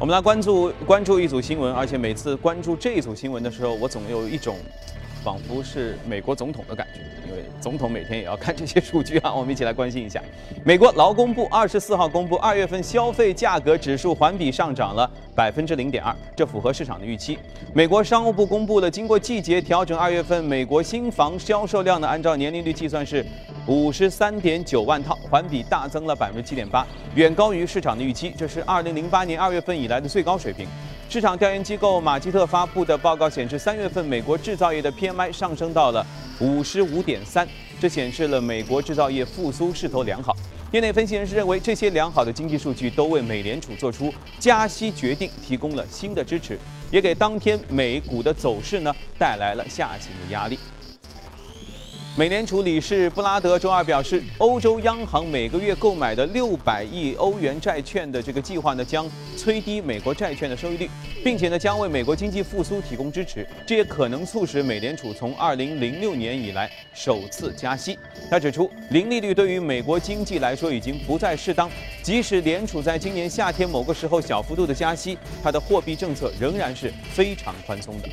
我们来关注关注一组新闻，而且每次关注这一组新闻的时候，我总有一种仿佛是美国总统的感觉，因为总统每天也要看这些数据啊。我们一起来关心一下，美国劳工部二十四号公布，二月份消费价格指数环比上涨了百分之零点二，这符合市场的预期。美国商务部公布了经过季节调整，二月份美国新房销售量呢，按照年利率计算是。五十三点九万套，环比大增了百分之七点八，远高于市场的预期。这是二零零八年二月份以来的最高水平。市场调研机构马基特发布的报告显示，三月份美国制造业的 PMI 上升到了五十五点三，这显示了美国制造业复苏势头良好。业内分析人士认为，这些良好的经济数据都为美联储做出加息决定提供了新的支持，也给当天美股的走势呢带来了下行的压力。美联储理事布拉德周二表示，欧洲央行每个月购买的六百亿欧元债券的这个计划呢，将催低美国债券的收益率，并且呢，将为美国经济复苏提供支持。这也可能促使美联储从二零零六年以来首次加息。他指出，零利率对于美国经济来说已经不再适当，即使联储在今年夏天某个时候小幅度的加息，它的货币政策仍然是非常宽松的。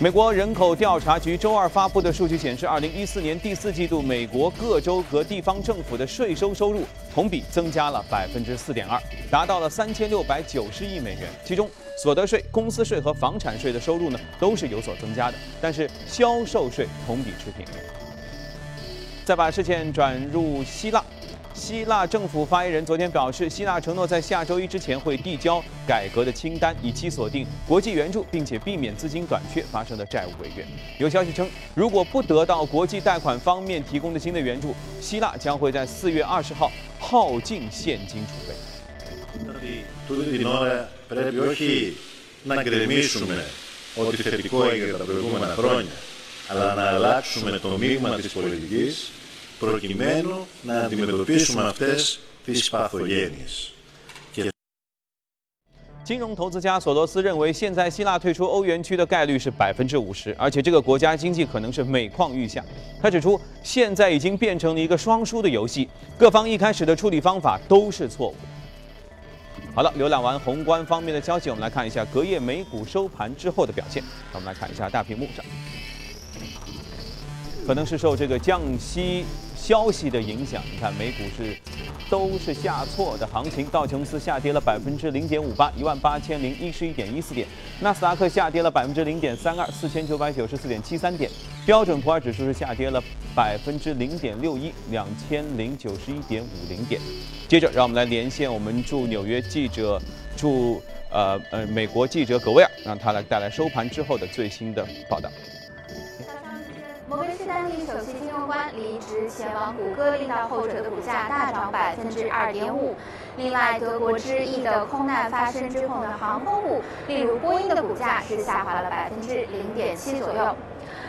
美国人口调查局周二发布的数据显示，二零一四年第四季度，美国各州和地方政府的税收收入同比增加了百分之四点二，达到了三千六百九十亿美元。其中，所得税、公司税和房产税的收入呢，都是有所增加的，但是销售税同比持平。再把视线转入希腊。希腊政府发言人昨天表示，希腊承诺在下周一之前会递交改革的清单，以期锁定国际援助，并且避免资金短缺发生的债务违约。有消息称，如果不得到国际贷款方面提供的新的援助，希腊将会在四月二十号耗尽现金储备。προκειμένου να αντιμετωπίσουμε αυτές τις παθογένειες. 金融投资家索罗斯认为，现在希腊退出欧元区的概率是百分之五十，而且这个国家经济可能是每况愈下。他指出，现在已经变成了一个双输的游戏，各方一开始的处理方法都是错误的。好了，浏览完宏观方面的消息，我们来看一下隔夜美股收盘之后的表现。我们来看一下大屏幕上，可能是受这个降息。 消息的影响，你看美股是都是下挫的行情，道琼斯下跌了百分之零点五八，一万八千零一十一点一四点；纳斯达克下跌了百分之零点三二，四千九百九十四点七三点；标准普尔指数是下跌了百分之零点六一，两千零九十一点五零点。接着，让我们来连线我们驻纽约记者驻呃呃美国记者葛威尔，让他来带来收盘之后的最新的报道。摩根士丹利首席金融官离职，前往谷歌，令到后者的股价大涨百分之二点五。另外，德国之翼的空难发生之后呢，航空股，例如波音的股价是下滑了百分之零点七左右。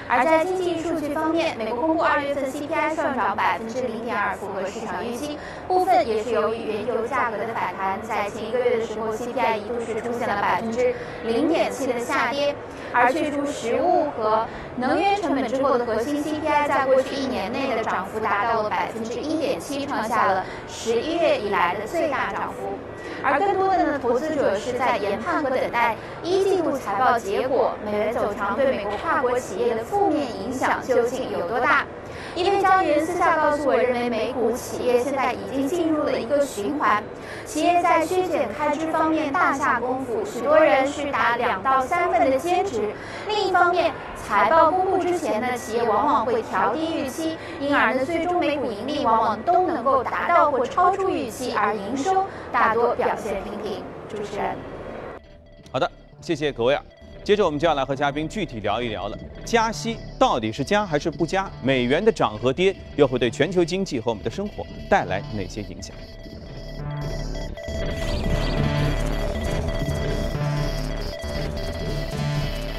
而在经济数据方面，美国公布二月份 CPI 上涨百分之零点二，符合市场预期。部分也是由于原油价格的反弹，在前一个月的时候，CPI 一度是出现了百分之零点七的下跌。而去除食物和能源成本之后的核心 CPI，在过去一年内的涨幅达到了百分之一点七，创下了十一月以来的最大涨幅。而更多的呢，投资者是在研判和等待一季度财报结果，美元走强对美国跨国企业的负面影响究竟有多大？一位交易员私下告诉我，认为美股企业现在已经进入了一个循环，企业在削减开支方面大下功夫，许多人是打两到三份的兼职。另一方面，财报公布之前呢，企业往往会调低预期，因而呢，最终每股盈利往往都能够达到或超出预期，而营收大多表现平平。主持人，好的，谢谢各位啊。接着我们就要来和嘉宾具体聊一聊了，加息到底是加还是不加？美元的涨和跌又会对全球经济和我们的生活带来哪些影响？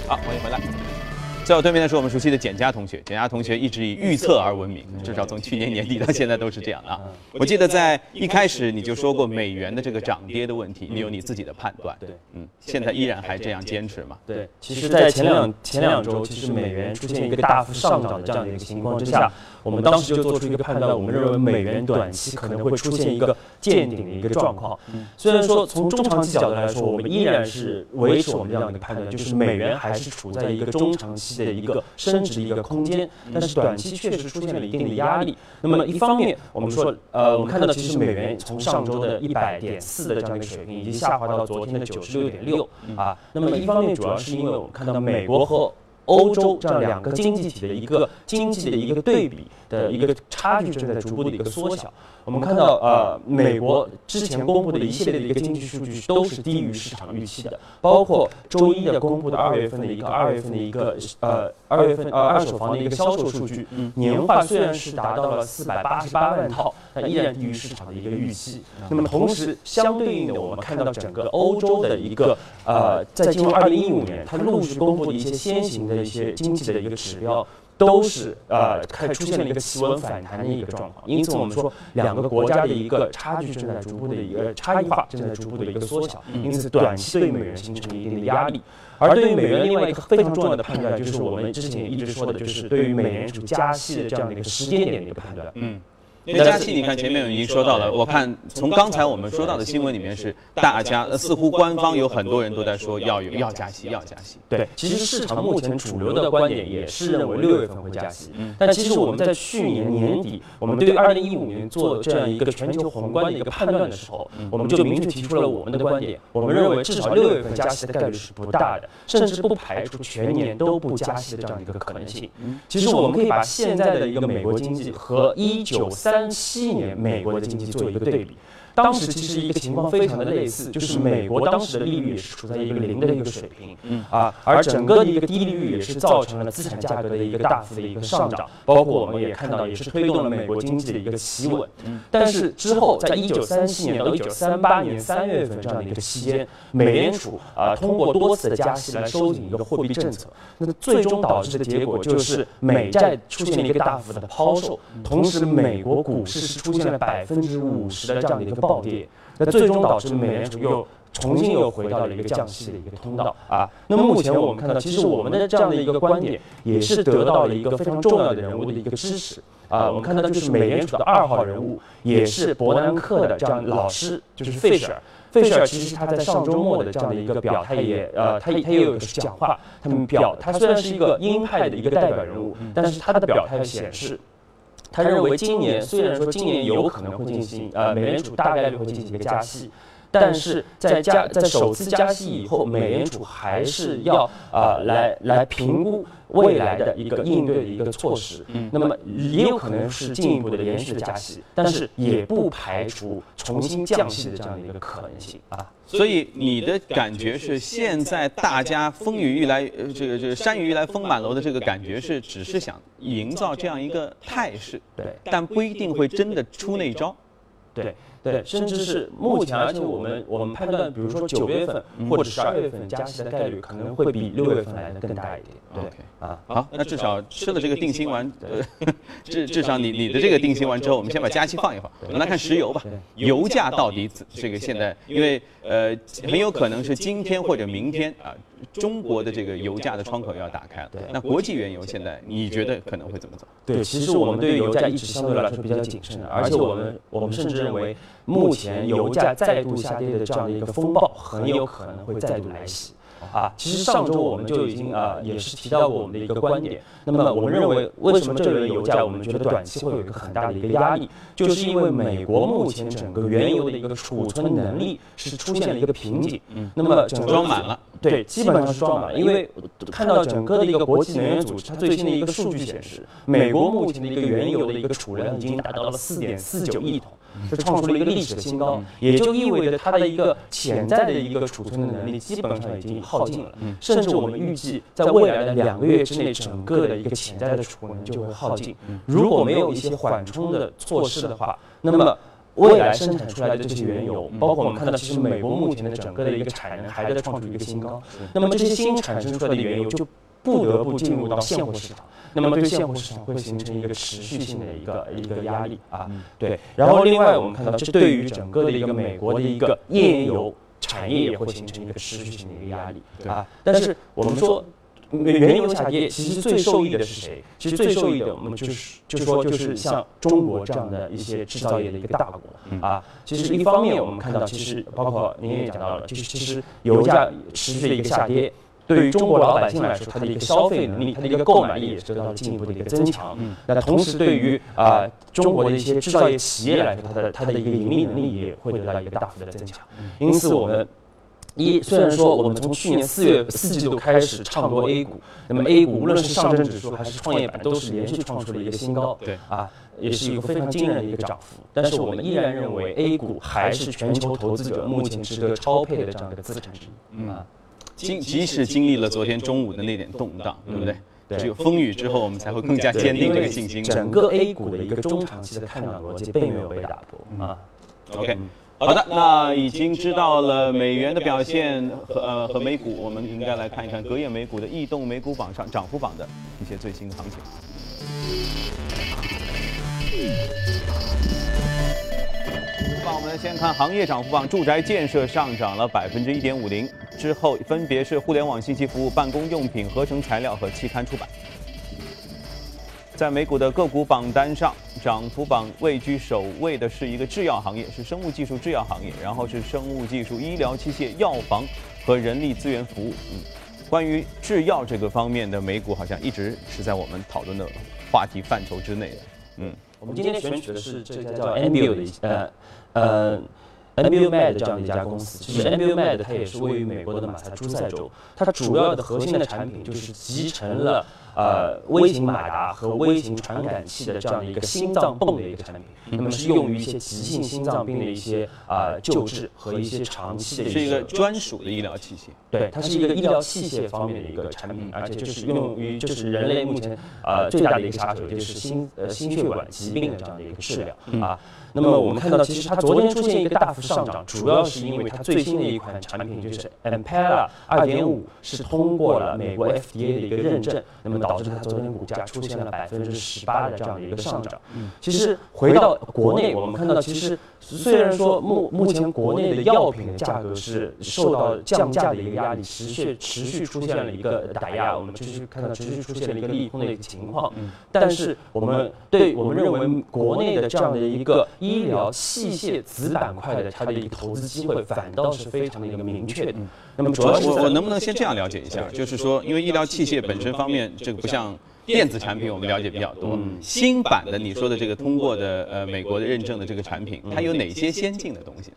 好，欢迎回来。在我对面的是我们熟悉的简佳同学，简佳同学一直以预测而闻名，至少从去年年底到现在都是这样啊。我记得在一开始你就说过美元的这个涨跌的问题，你有你自己的判断。对，嗯，现在依然还这样坚持嘛？对，其实，在前两前两周，其实美元出现一个大幅上涨的这样的一个情况之下，我们当时就做出一个判断，我们认为美元短期可能会出现一个见顶的一个状况。虽然说从中长期角度来说，我们依然是维持我们这样的一个判断，就是美元还是处在一个中长期的一个升值的一个空间，但是短期确实出现了一定的压力。那么一方面，我们说，呃，我们看到其实美元从上周的一百点四的这样一个水平，已经下滑到昨天的九十六点六啊。那么一方面，主要是因为我们看到美国和欧洲这样两个经济体的一个经济的一个对比的一个差距正在逐步的一个缩小。我们看到，呃，美国之前公布的一系列的一个经济数据都是低于市场预期的，包括周一的公布的二月份的一个二月份的一个呃二月份呃二手房的一个销售数据，年化虽然是达到了四百八十八万套，但依然低于市场的一个预期。那么同时，相对应的，我们看到整个欧洲的一个呃，在进入二零一五年，它陆续公布的一些先行的一些经济的一个指标。都是呃开出现了一个企稳反弹的一个状况，因此我们说两个国家的一个差距正在逐步的一个差异化正在逐步的一个缩小，因此短期对美元形成一定的压力。而对于美元另外一个非常重要的判断，就是我们之前一直说的，就是对于美联储加息的这样的一个时间点的一个判断。嗯。那加息，你看前面已经说到了。我看从刚才我们说到的新闻里面是，大家似乎官方有很多人都在说要有要加息，要加息。对，其实市场目前主流的观点也是认为六月份会加息。嗯。但其实我们在去年年底，我们对于二零一五年做这样一个全球宏观的一个判断的时候，我们就明确提出了我们的观点。我们认为至少六月份加息的概率是不大的，甚至不排除全年都不加息的这样一个可能性。嗯。其实我们可以把现在的一个美国经济和一九三三七年。美国的经济做一个对比。当时其实一个情况非常的类似，就是美国当时的利率也是处在一个零的一个水平，嗯啊，而整个的一个低利率也是造成了资产价格的一个大幅的一个上涨，包括我们也看到也是推动了美国经济的一个企稳。但是之后，在一九三七年到一九三八年三月份这样的一个期间，美联储啊通过多次的加息来收紧一个货币政策，那最终导致的结果就是美债出现了一个大幅的抛售，同时美国股市是出现了百分之五十的这样的一个。暴跌，那最终导致美联储又重新又回到了一个降息的一个通道啊。那么目前我们看到，其实我们的这样的一个观点也是得到了一个非常重要的人物的一个支持啊。我们看到就是美联储的二号人物，也是伯南克的这样老师，就是费舍尔。费舍尔其实他在上周末的这样的一个表态也呃，他他也有一个讲话，他们表他虽然是一个鹰派的一个代表人物，但是他的表态显示。他认为今年虽然说今年有可能会进行，呃，美联储大概率会进行一个加息，但是在加在首次加息以后，美联储还是要啊来来评估未来的一个应对的一个措施。嗯，那么也有可能是进一步的延续的加息，但是也不排除重新降息的这样的一个可能性啊。所以你的感觉是，现在大家风雨欲来，呃，这个这个山雨欲来风满楼的这个感觉是，只是想营造这样一个态势，对，但不一定会真的出那招，对。对，甚至是目前，而且我们我们判断，比如说九月份或者十二月份加息的概率可能会比六月份来的更大一点。对啊，好，那至少吃了这个定心丸，呃，至至少你你的这个定心丸之后，我们先把加息放一放，我们来看石油吧。油价到底这个现在，因为呃很有可能是今天或者明天啊，中国的这个油价的窗口要打开了。对，那国际原油现在你觉得可能会怎么走？对，其实我们对油价一直相对来说比较谨慎的，而且我们我们甚至认为。目前油价再度下跌的这样的一个风暴，很有可能会再度来袭。啊，其实上周我们就已经啊，也是提到过我们的一个观点。那么我们认为，为什么这轮油价我们觉得短期会有一个很大的一个压力，就是因为美国目前整个原油的一个储存能力是出现了一个瓶颈。嗯，那么整个装满了，对，基本上是装满了。因为看到整个的一个国际能源组织，它最新的一个数据显示，美国目前的一个原油的一个储量已经达到了四点四九亿桶。这创出了一个历史的新高，也就意味着它的一个潜在的一个储存的能力基本上已经耗尽了，甚至我们预计在未来的两个月之内，整个的一个潜在的储能就会耗尽。如果没有一些缓冲的措施的话，那么未来生产出来的这些原油，包括我们看到，其实美国目前的整个的一个产能还在创出一个新高，那么这些新产生出来的原油就。不得不进入到现货市场。那么对现货市场会形成一个持续性的一个一个压力啊。对，然后另外我们看到，这对于整个的一个美国的一个页岩油产业也会形成一个持续性的一个压力啊。但是我们说。原油下跌，其实最受益的是谁？其实最受益的，我们就是就说就是像中国这样的一些制造业的一个大国啊。其实一方面我们看到，其实包括您也讲到了，就是其实油价持续的一个下跌，对于中国老百姓来说，它的一个消费能力、它的一个购买力也得到了进一步的一个增强。那同时，对于啊中国的一些制造业企业来说，它的它的一个盈利能力也会得到一个大幅的增强。因此，我们。一虽然说我们从去年四月四季度开始唱多 A 股，那么 A 股无论是上证指数还是创业板都是连续创出了一个新高，对啊，也是一个非常惊人的一个涨幅。但是我们依然认为 A 股还是全球投资者目前值得超配的这样的一个资产之一。啊，经即使经历了昨天中午的那点动荡，对不对？只有风雨之后，我们才会更加坚定这个信心。整个 A 股的一个中长期的看涨逻辑并没有被打破啊。OK。好的，那已经知道了美元的表现和呃和美股，我们应该来看一看隔夜美股的异动美股榜上涨幅榜的一些最新的行情。那我们先看行业涨幅榜，住宅建设上涨了百分之一点五零，之后分别是互联网信息服务、办公用品、合成材料和期刊出版。在美股的个股榜单上，涨幅榜位居首位的是一个制药行业，是生物技术制药行业，然后是生物技术、医疗器械、药房和人力资源服务。嗯，关于制药这个方面的美股，好像一直是在我们讨论的话题范畴之内的。嗯，我们今天选取的是这家叫 Ambio 的呃呃 Ambio Med 这样的一家公司。其实 Ambio Med 它也是位于美国的马萨诸塞州，它主要的核心的产品就是集成了。呃，微型马达和微型传感器的这样的一个心脏泵的一个产品，那么是用于一些急性心脏病的一些啊救治和一些长期的。是一个专属的医疗器械。对，它是一个医疗器械方面的一个产品，而且就是用于就是人类目前呃最大的一个杀手，就是心呃心血管疾病的这样的一个治疗啊。那么我们看到，其实它昨天出现一个大幅上涨，主要是因为它最新的一款产品就是 Ampela 2.5是通过了美国 FDA 的一个认证，那么导致它昨天股价出现了百分之十八的这样的一个上涨。其实回到国内，我们看到其实虽然说目目前国内的药品的价格是受到降价的一个压力，持续持续出现了一个打压，我们持续看到持续出现了一个利空的一个情况。但是我们对我们认为国内的这样的一个。医疗器械子板块的它的一个投资机会反倒是非常的一个明确的。那么主要是我我能不能先这样了解一下？就是说，因为医疗器械本身方面，这个不像电子产品，我们了解比较多。新版的你说的这个通过的呃美国的认证的这个产品，它有哪些先进的东西呢？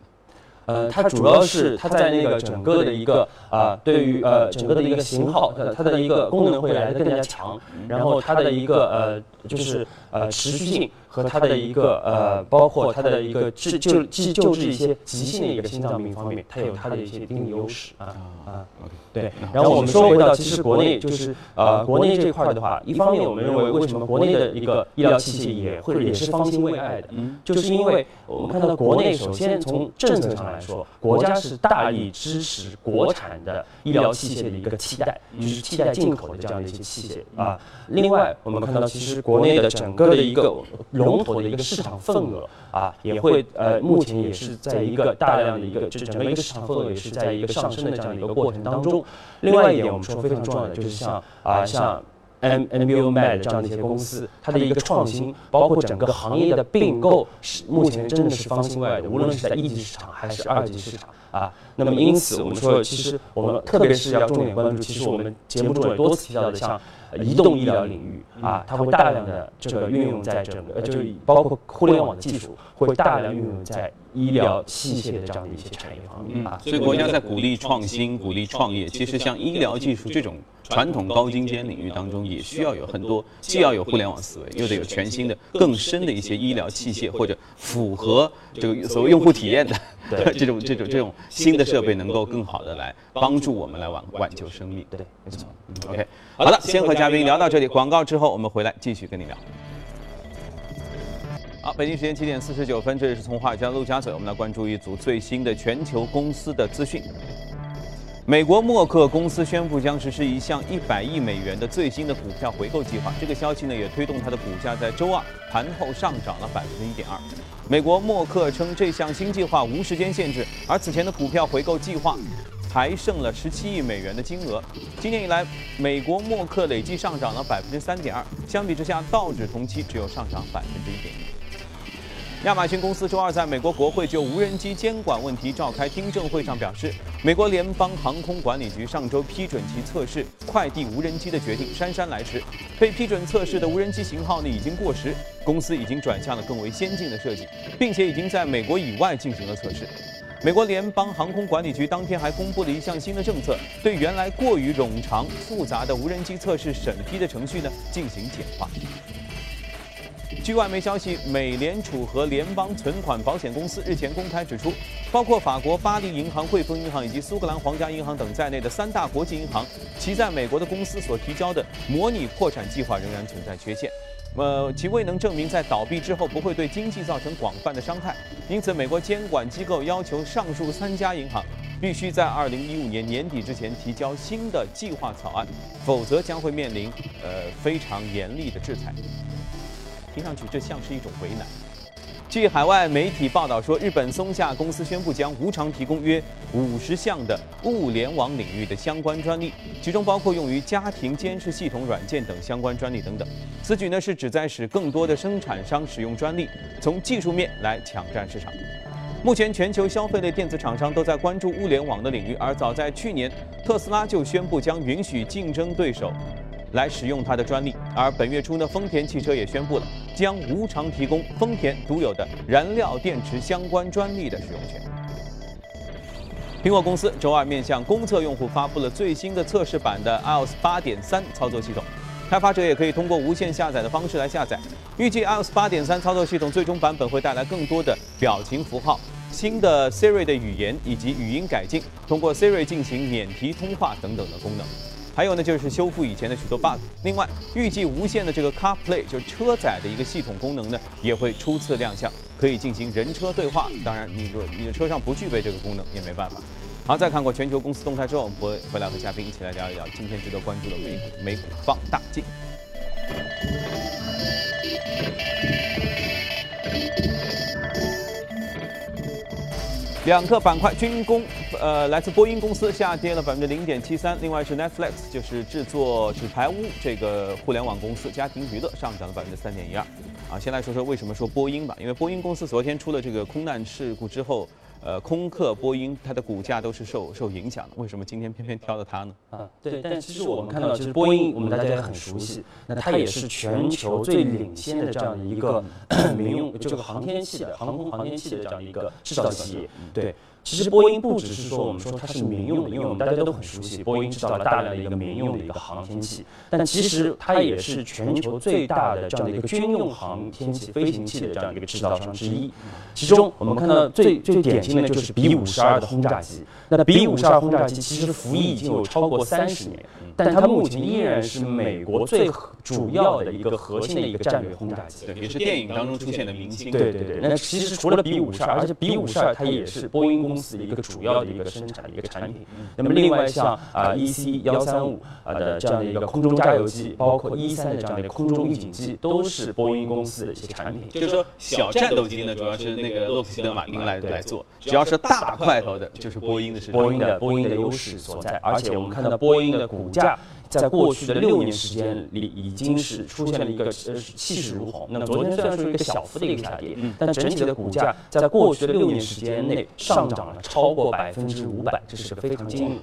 呃，它主要是它在那个整个的一个啊，对于呃整个的一个型号，的它的一个功能会来的更加强，然后它的一个呃就是呃持续性。和它的一个呃，包括它的一个治救治救治一些急性的一个心脏病方面，它有它的一些一定的优势啊啊。对，然后我们说回到，其实国内就是呃，国内这块的话，一方面我们认为为什么国内的一个医疗器械也会也是方兴未艾的，就是因为我们看到国内首先从政策上来说，国家是大力支持国产的医疗器械的一个替代，就是替代进口的这样的一些器械啊。另外，我们看到其实国内的整个的一个龙头的一个市场份额啊，也会呃，目前也是在一个大量的一个，就整个一个市场份额也是在一个上升的这样的一个过程当中。另外一点，我们说非常重要的就是像啊，像 M N B O Med 这样的一些公司，它的一个创新，包括整个行业的并购，是目前真的是方兴未艾的，无论是在一级市场还是二级市场啊。那么因此，我们说，其实我们特别是要重点关注，其实我们节目中也多次提到的，像。移动医疗领域啊，它会大量的这个运用在整个，就是包括互联网的技术，会大量运用在医疗器械的这样的一些产业方面啊。所以国家在鼓励创新、鼓励创业。其实像医疗技术这种传统高精尖领域当中，也需要有很多，既要有互联网思维，又得有全新的、更深的一些医疗器械，或者符合这个所谓用户体验的 这种、这种、这种新的设备，能够更好的来帮助我们来挽挽救生命。对，没错。OK，好的，先和嘉宾聊到这里，广告之后我们回来继续跟你聊。好，北京时间七点四十九分，这里是从华尔街陆家嘴，我们来关注一组最新的全球公司的资讯。美国默克公司宣布将实施一项一百亿美元的最新的股票回购计划。这个消息呢，也推动它的股价在周二盘后上涨了百分之一点二。美国默克称，这项新计划无时间限制，而此前的股票回购计划还剩了十七亿美元的金额。今年以来，美国默克累计上涨了百分之三点二，相比之下，道指同期只有上涨百分之一点一。亚马逊公司周二在美国国会就无人机监管问题召开听证会上表示，美国联邦航空管理局上周批准其测试快递无人机的决定姗姗来迟。被批准测试的无人机型号呢已经过时，公司已经转向了更为先进的设计，并且已经在美国以外进行了测试。美国联邦航空管理局当天还公布了一项新的政策，对原来过于冗长复杂的无人机测试审批的程序呢进行简化。据外媒消息，美联储和联邦存款保险公司日前公开指出，包括法国巴黎银行、汇丰银行以及苏格兰皇家银行等在内的三大国际银行，其在美国的公司所提交的模拟破产计划仍然存在缺陷，呃，其未能证明在倒闭之后不会对经济造成广泛的伤害。因此，美国监管机构要求上述三家银行必须在二零一五年年底之前提交新的计划草案，否则将会面临呃非常严厉的制裁。听上去这像是一种为难。据海外媒体报道说，日本松下公司宣布将无偿提供约五十项的物联网领域的相关专利，其中包括用于家庭监视系统软件等相关专利等等。此举呢是旨在使更多的生产商使用专利，从技术面来抢占市场。目前全球消费类电子厂商都在关注物联网的领域，而早在去年，特斯拉就宣布将允许竞争对手。来使用它的专利，而本月初呢，丰田汽车也宣布了将无偿提供丰田独有的燃料电池相关专利的使用权。苹果公司周二面向公测用户发布了最新的测试版的 iOS 8.3操作系统，开发者也可以通过无线下载的方式来下载。预计 iOS 8.3操作系统最终版本会带来更多的表情符号、新的 Siri 的语言以及语音改进，通过 Siri 进行免提通话等等的功能。还有呢，就是修复以前的许多 bug。另外，预计无线的这个 CarPlay 就是车载的一个系统功能呢，也会初次亮相，可以进行人车对话。当然，你若你的车上不具备这个功能，也没办法。好，再看过全球公司动态之后，我们回回来和嘉宾一起来聊一聊今天值得关注的美股美股放大镜。两个板块，军工，呃，来自波音公司下跌了百分之零点七三，另外是 Netflix，就是制作纸牌屋这个互联网公司，家庭娱乐上涨了百分之三点一二。啊，先来说说为什么说波音吧，因为波音公司昨天出了这个空难事故之后。呃，空客、波音，它的股价都是受受影响的。为什么今天偏偏挑了它呢？啊，对，但其实我们看到，其实波音我们大家也很熟悉，那它也是全球最领先的这样的一个 民用这个航天器的航空航天器的这样的一个制造企业，对。其实波音不只是说我们说它是民用的，因为我们大家都很熟悉，波音制造了大量的一个民用的一个航天器，但其实它也是全球最大的这样的一个军用航天器飞行器的这样一个制造商之一。其中我们看到最最典型的就是 B 五十二的轰炸机。那 B 五十二轰炸机其实服役已经有超过三十年，但它目前依然是美国最主要的一个核心的一个战略轰炸机，也是电影当中出现的明星。对对对，那其实除了 B 五十二，而且 B 五十二它也是波音。公司的一个主要的一个生产的一个产品，那么另外像啊 EC 幺三五啊的这样的一个空中加油机，包括 E 三的这样的一个空中预警机，都是波音公司的一些产品。就是说小战斗机呢，主要是那个洛克希德马丁来来做，只要是大块头的，就是波音的是波音的波音的优势所在。而且我们看到波音的股价。在过去的六年时间里，已经是出现了一个呃气势如虹。那么昨天虽然说一个小幅的一个下跌，但整体的股价在过去的六年时间内上涨了超过百分之五百，这是个非常惊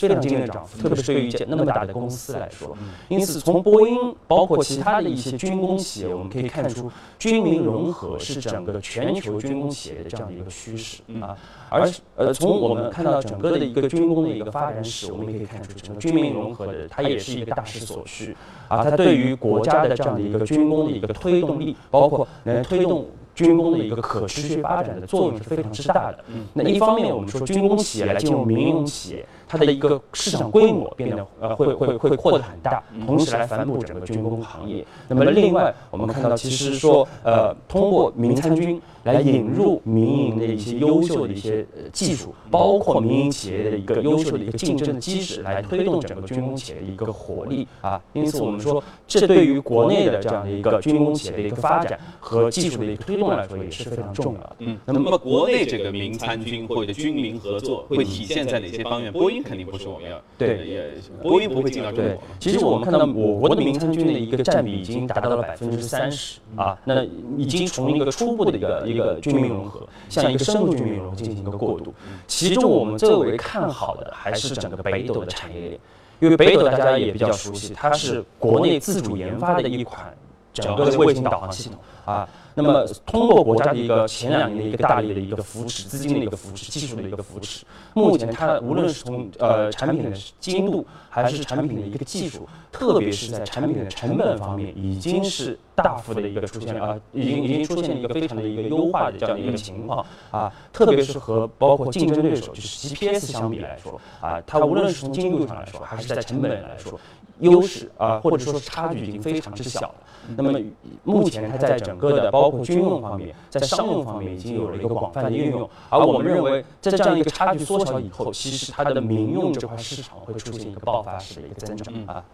非常惊人的涨幅，特别是对于那么大的公司来说。因此，从波音包括其他的一些军工企业，我们可以看出军民融合是整个全球军工企业的这样的一个趋势啊。而呃，从我们看到整个的一个军工的一个发展史，我们也可以看出整个军民融合的它。也是一个大势所趋啊！它对于国家的这样的一个军工的一个推动力，包括能推动军工的一个可持续发展的作用是非常之大的。那一方面，我们说军工企业来进入民营企业，它的一个市场规模变得呃会会会扩得很大，同时来反哺整个军工行业。那么另外我们看到，其实说呃通过民参军。来引入民营的一些优秀的一些技术，包括民营企业的一个优秀的一个竞争的机制，来推动整个军工企业的一个活力啊。因此，我们说这对于国内的这样的一个军工企业的一个发展和技术的一个推动来说，也是非常重要的。嗯，那么国内这个民参军或者军民合作会体现在哪些方面？波音肯定不是我们要对，也波音不会进到中国。其实我们看到我国的民参军的一个占比已经达到了百分之三十啊，那已经从一个初步的一个一个军民融合。向一个深度军民融合进行一个过渡，其中我们最为看好的还是整个北斗的产业链，因为北斗大家也比较熟悉，它是国内自主研发的一款整个的卫星导航系统啊。那么，通过国家的一个前两年的一个大力的一个扶持、资金的一个扶持、技术的一个扶持，目前它无论是从呃产品的精度，还是产品的一个技术，特别是在产品的成本方面，已经是大幅的一个出现啊，已经已经出现了一个非常的一个优化的这样一个情况啊，特别是和包括竞争对手就是 GPS 相比来说啊，它无论是从精度上来说，还是在成本来说，优势啊或者说差距已经非常之小了。那么目前它在整个的包括军用方面，在商用方面已经有了一个广泛的应用，而我们认为在这样一个差距缩小以后，其实它的民用这块市场会出现一个爆发式的一个增长啊。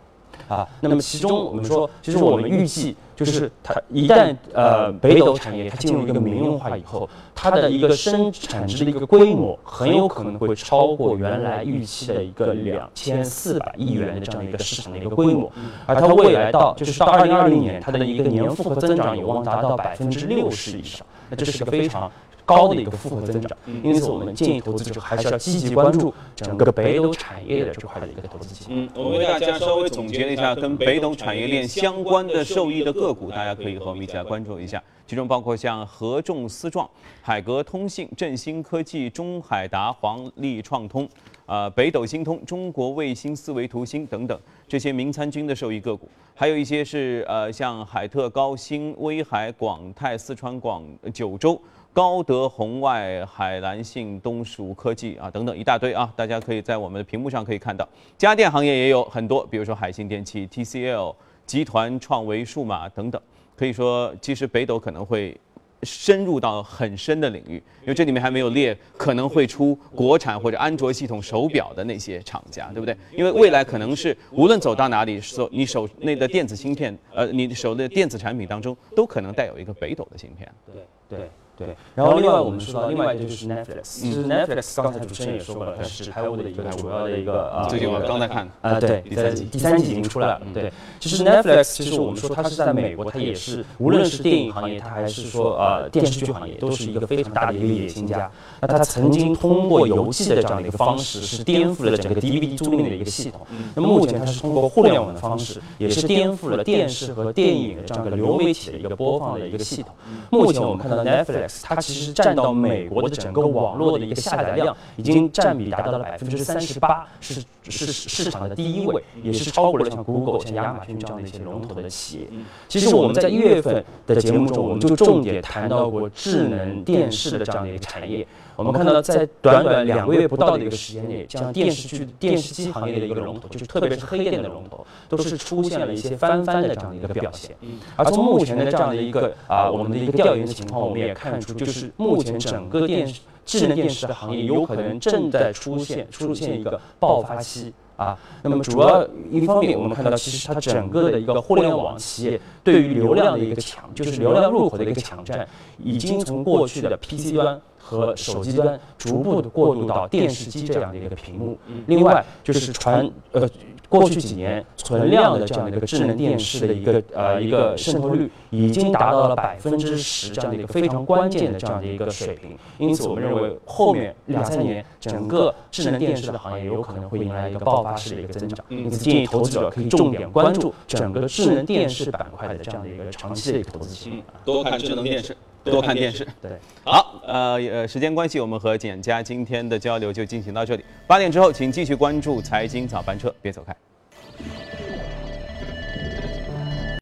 啊，那么其中我们说，其实我们预计，就是它一旦呃北斗产业它进入一个民用化以后，它的一个生产值的一个规模很有可能会超过原来预期的一个两千四百亿元的这样一个市场的一个规模，而它未来到就是到二零二零年，它的一个年复合增长有望达到百分之六十以上，那这是个非常。高的一个复合增长，因此我们建议投资者还是要积极关注整个北斗产业的这块的一个投资机会。嗯，我们为大家稍微总结了一下跟北斗产业链相关的受益的个股，大家可以和我们一起来关注一下。其中包括像合众思壮、海格通信、振兴科技、中海达、黄力创通、啊北斗星通、中国卫星、思维图星等等这些民参军的受益个股，还有一些是呃像海特高新、威海广泰、四川广九州。高德红外、海蓝信、东蜀科技啊，等等一大堆啊，大家可以在我们的屏幕上可以看到。家电行业也有很多，比如说海信电器、TCL 集团、创维数码等等。可以说，其实北斗可能会深入到很深的领域，因为这里面还没有列可能会出国产或者安卓系统手表的那些厂家，对不对？因为未来可能是无论走到哪里，手你手内的电子芯片，呃，你手的电子产品当中都可能带有一个北斗的芯片。对对。对，然后另外我们说到另外一个就是 Netflix，其实 Netflix 刚才主持人也说过了，它是纸牌屋的一个主要的一个啊，最近我刚才看啊，对，第三季第三季已经出来了，对，其实 Netflix 其实我们说它是在美国，它也是无论是电影行业，它还是说呃电视剧行业，都是一个非常大的一个野心家。那它曾经通过游戏的这样的一个方式，是颠覆了整个 DVD 租赁的一个系统。那么目前它是通过互联网的方式，也是颠覆了电视和电影的这样一个流媒体的一个播放的一个系统。目前我们看到 Netflix 它其实占占到美国的整个网络的一个下载量，已经占比达到了百分之三十八，是是市场的第一位，也是超过了像 Google、像亚马逊这样的一些龙头的企业。其实我们在一月份的节目中，我们就重点谈到过智能电视的这样的一个产业。我们看到，在短短两个月不到的一个时间内，像电视剧、电视机行业的一个龙头，就是特别是黑电的龙头，都是出现了一些翻番的这样的一个表现。而从目前的这样的一个啊，我们的一个调研的情况，我们也看出，就是目前整个电视智能电视的行业有可能正在出现出现一个爆发期啊。那么主要一方面，我们看到其实它整个的一个互联网企业对于流量的一个抢，就是流量入口的一个抢占，已经从过去的 PC 端。和手机端逐步的过渡到电视机这样的一个屏幕。另外就是传呃，过去几年存量的这样的一个智能电视的一个呃一个渗透率已经达到了百分之十这样的一个非常关键的这样的一个水平。因此，我们认为后面两三年整个智能电视的行业有可能会迎来一个爆发式的一个增长。因此，建议投资者可以重点关注整个智能电视板块的这样的一个长期的一个投资机会。多看智能电视。多看电视。对，好，呃呃，时间关系，我们和简家今天的交流就进行到这里。八点之后，请继续关注财经早班车，别走开。